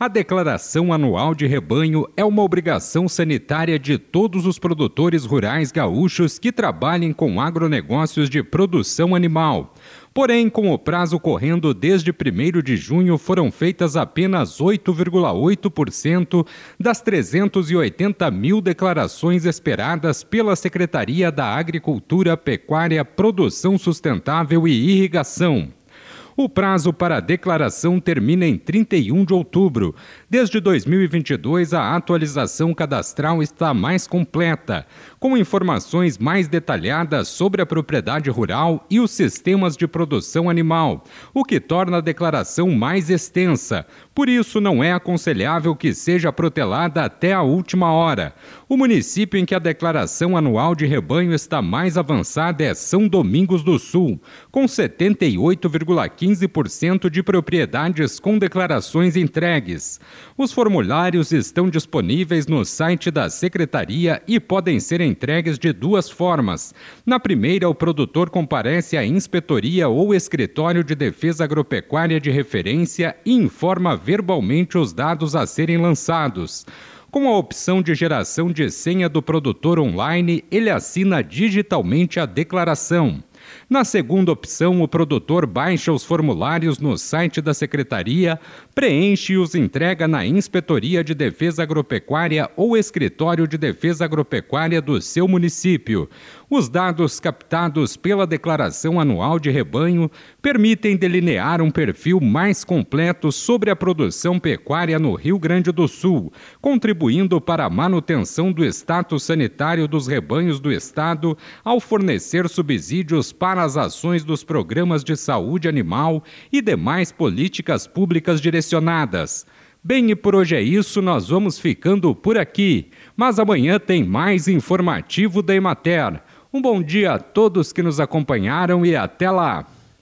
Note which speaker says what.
Speaker 1: A declaração anual de rebanho é uma obrigação sanitária de todos os produtores rurais gaúchos que trabalhem com agronegócios de produção animal. Porém, com o prazo correndo desde 1 de junho, foram feitas apenas 8,8% das 380 mil declarações esperadas pela Secretaria da Agricultura, Pecuária, Produção Sustentável e Irrigação. O prazo para a declaração termina em 31 de outubro. Desde 2022, a atualização cadastral está mais completa, com informações mais detalhadas sobre a propriedade rural e os sistemas de produção animal, o que torna a declaração mais extensa. Por isso, não é aconselhável que seja protelada até a última hora. O município em que a declaração anual de rebanho está mais avançada é São Domingos do Sul, com 78,15 15% de propriedades com declarações entregues. Os formulários estão disponíveis no site da Secretaria e podem ser entregues de duas formas. Na primeira, o produtor comparece à inspetoria ou escritório de defesa agropecuária de referência e informa verbalmente os dados a serem lançados. Com a opção de geração de senha do produtor online, ele assina digitalmente a declaração. Na segunda opção, o produtor baixa os formulários no site da secretaria, preenche e os entrega na Inspetoria de Defesa Agropecuária ou Escritório de Defesa Agropecuária do seu município. Os dados captados pela declaração anual de rebanho permitem delinear um perfil mais completo sobre a produção pecuária no Rio Grande do Sul, contribuindo para a manutenção do status sanitário dos rebanhos do Estado ao fornecer subsídios para as ações dos programas de saúde animal e demais políticas públicas direcionadas. Bem, e por hoje é isso, nós vamos ficando por aqui. Mas amanhã tem mais informativo da Emater. Um bom dia a todos que nos acompanharam e até lá!